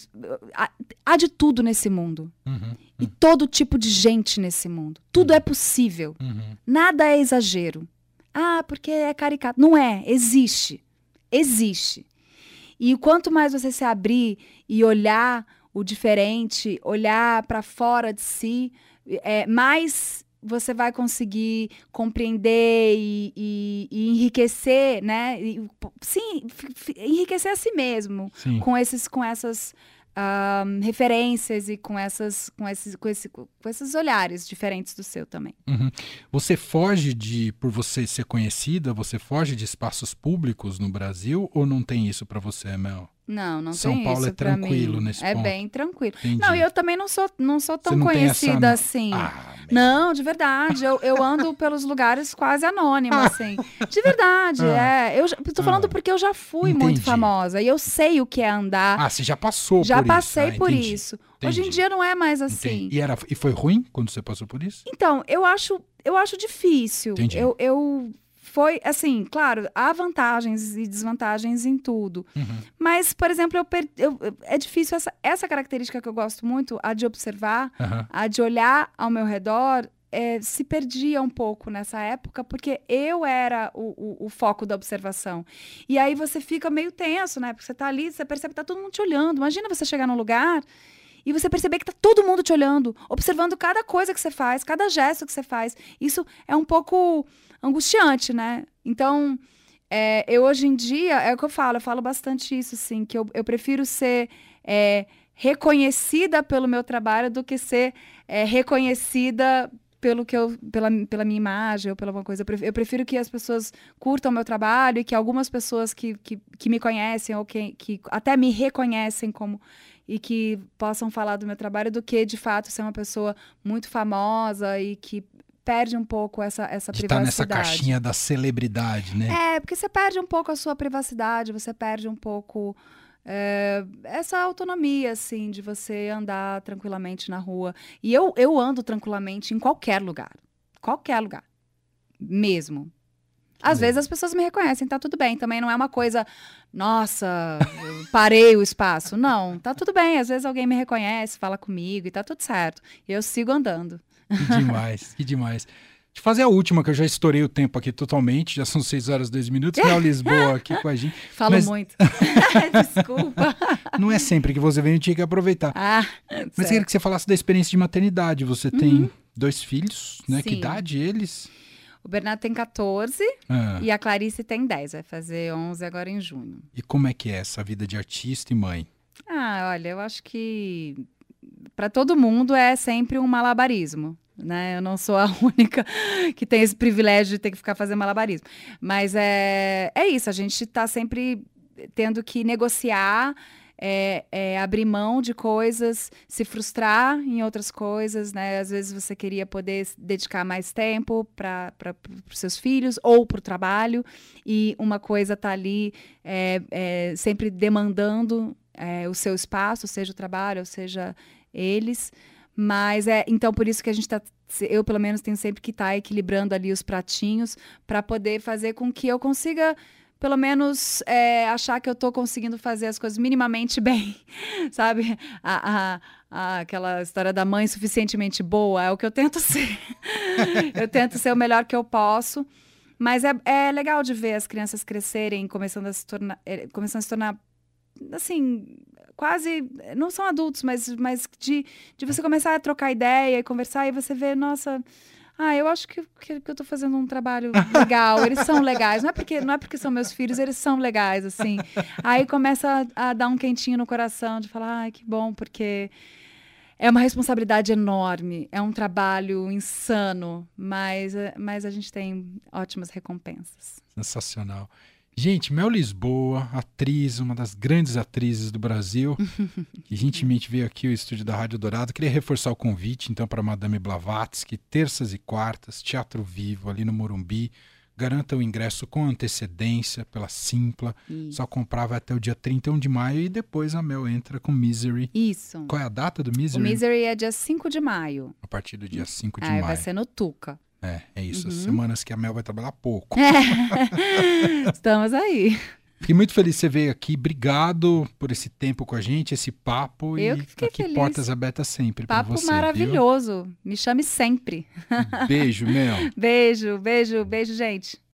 há- há de tudo nesse mundo. Uhum, E todo tipo de gente nesse mundo. Tudo é possível. uhum. Nada é exagero. Ah, porque é caricato. Não é, existe. Existe. E quanto mais você se abrir e olhar o diferente, olhar para fora de si, é, mais você vai conseguir compreender e, e- e enriquecer, né? E, sim, enriquecer a si mesmo Sim. com esses com essas ah, referências e com essas com esses com, esse, com esses olhares diferentes do seu também. Uhum. Você foge de, por você ser conhecida, você foge de espaços públicos no Brasil ou não tem isso pra você, Mel? Não, não São tem Paulo isso é tranquilo mim. nesse É ponto. bem tranquilo. Entendi. Não, e eu também não sou não sou tão não tem essa- conhecida assim. Ah. Não, de verdade. Eu, eu ando pelos lugares quase anônima, assim. De verdade, Ah. é. Eu já- tô falando Ah. porque eu já fui muito Entendi. famosa. E eu sei o que é andar. Ah, você já passou já por isso. passei Ah, por entendi. isso. Hoje em dia não é mais assim. E, era, e foi ruim quando você passou por isso? Então, eu acho, eu acho difícil. Entendi. Eu, eu foi assim, claro, há vantagens e desvantagens em tudo. Uhum. Mas, por exemplo, eu, per- eu- é difícil essa, essa característica que eu gosto muito, a de observar, Aham. a de olhar ao meu redor, é, se perdia um pouco nessa época, porque eu era o, o- o foco da observação. E aí você fica meio tenso, né? Porque você tá ali, você percebe que tá todo mundo te olhando. Imagina você chegar num lugar e você perceber que tá todo mundo te olhando, observando cada coisa que você faz, cada gesto que você faz. Isso é um pouco angustiante, né? Então, é, eu hoje em dia, é o que eu falo, eu falo bastante isso, assim, que eu, eu prefiro ser é, reconhecida pelo meu trabalho do que ser é, reconhecida pelo que eu, pela, pela minha imagem ou pela alguma coisa. Eu prefiro, que as pessoas curtam meu trabalho e que algumas pessoas que, que, que me conhecem ou que, que até me reconhecem como e que possam falar do meu trabalho do que de fato ser uma pessoa muito famosa e que perde um pouco essa, essa De estar nessa privacidade. caixinha da celebridade, né? É, porque você perde um pouco a sua privacidade, você perde um pouco é, essa autonomia, assim, de você andar tranquilamente na rua. E eu, eu ando tranquilamente em qualquer lugar. Qualquer lugar. Mesmo. Às Legal. vezes as pessoas me reconhecem, tá tudo bem. Também não é uma coisa, nossa, parei o espaço. Não, tá tudo bem. Às vezes alguém me reconhece, fala comigo e tá tudo certo. E eu sigo andando. Que demais, que demais. Deixa de fazer a última, que eu já estourei o tempo aqui totalmente, já são 6 horas e 2 minutos. Mel Lisboa aqui com a gente. Falo Mas- muito. Desculpa. Não é sempre que você vem, a gente tem que aproveitar. Ah, Mas eu certo. queria que você falasse da experiência de maternidade. Você tem dois filhos, né? Que Sim. idade eles? O Bernardo tem 14 Ah, e a Clarice tem 10. Vai fazer 11 agora em junho. e como é que é essa vida de artista e mãe? Ah, olha, eu acho que para todo mundo é sempre um malabarismo. Né? Eu não sou a única que tem esse privilégio de ter que ficar fazendo malabarismo. Mas é, é isso, a gente está sempre tendo que negociar, é, é, abrir mão de coisas, se frustrar em outras coisas, né? Às vezes você queria poder dedicar mais tempo para os seus filhos ou para o trabalho, e uma coisa está ali é, é, sempre demandando é, o seu espaço, seja o trabalho, ou seja eles. Mas é então por isso que a gente está, eu pelo menos tenho sempre que estar equilibrando ali os pratinhos para poder fazer com que eu consiga pelo menos é, achar que eu estou conseguindo fazer as coisas minimamente bem, sabe? A, a- a- aquela história da mãe suficientemente boa é o que eu tento ser. eu tento ser o melhor que eu posso. Mas é, é legal de ver as crianças crescerem, começando a se tornar, eh, começando a se tornar assim, quase, não são adultos, mas, mas de, de você começar a trocar ideia e conversar e você vê, nossa, ah, eu acho que, que, que eu tô fazendo um trabalho legal, eles são legais, não é, porque, não é porque são meus filhos, eles são legais, assim. Aí começa a, a dar um quentinho no coração, de falar, ai, que bom, porque é uma responsabilidade enorme, é um trabalho insano, mas, eh, mas a gente tem ótimas recompensas. Sensacional. Gente, Mel Lisboa, atriz, uma das grandes atrizes do Brasil, que gentilmente veio aqui ao estúdio da Rádio Dourado. Queria reforçar o convite, então, para Madame Blavatsky, terças e quartas, Teatro Vivo, ali no Morumbi. Garanta o ingresso com antecedência pela Simpla. E- Só comprava até o dia 31 de maio e depois a Mel entra com Misery. Isso. Qual é a data do O Misery? Misery é dia 5 de maio. A partir do dia 5 de Aí vai maio. ser no Tuca. É, é isso. As Uhum. semanas que a Mel vai trabalhar pouco. Estamos aí. Fiquei muito feliz que você veio aqui. Obrigado por esse tempo com a gente, esse papo. Eu e que fiquei aqui feliz. portas abertas sempre para Papo você. viu? maravilhoso. Me chame sempre. Beijo, Mel. Beijo, beijo, beijo, gente.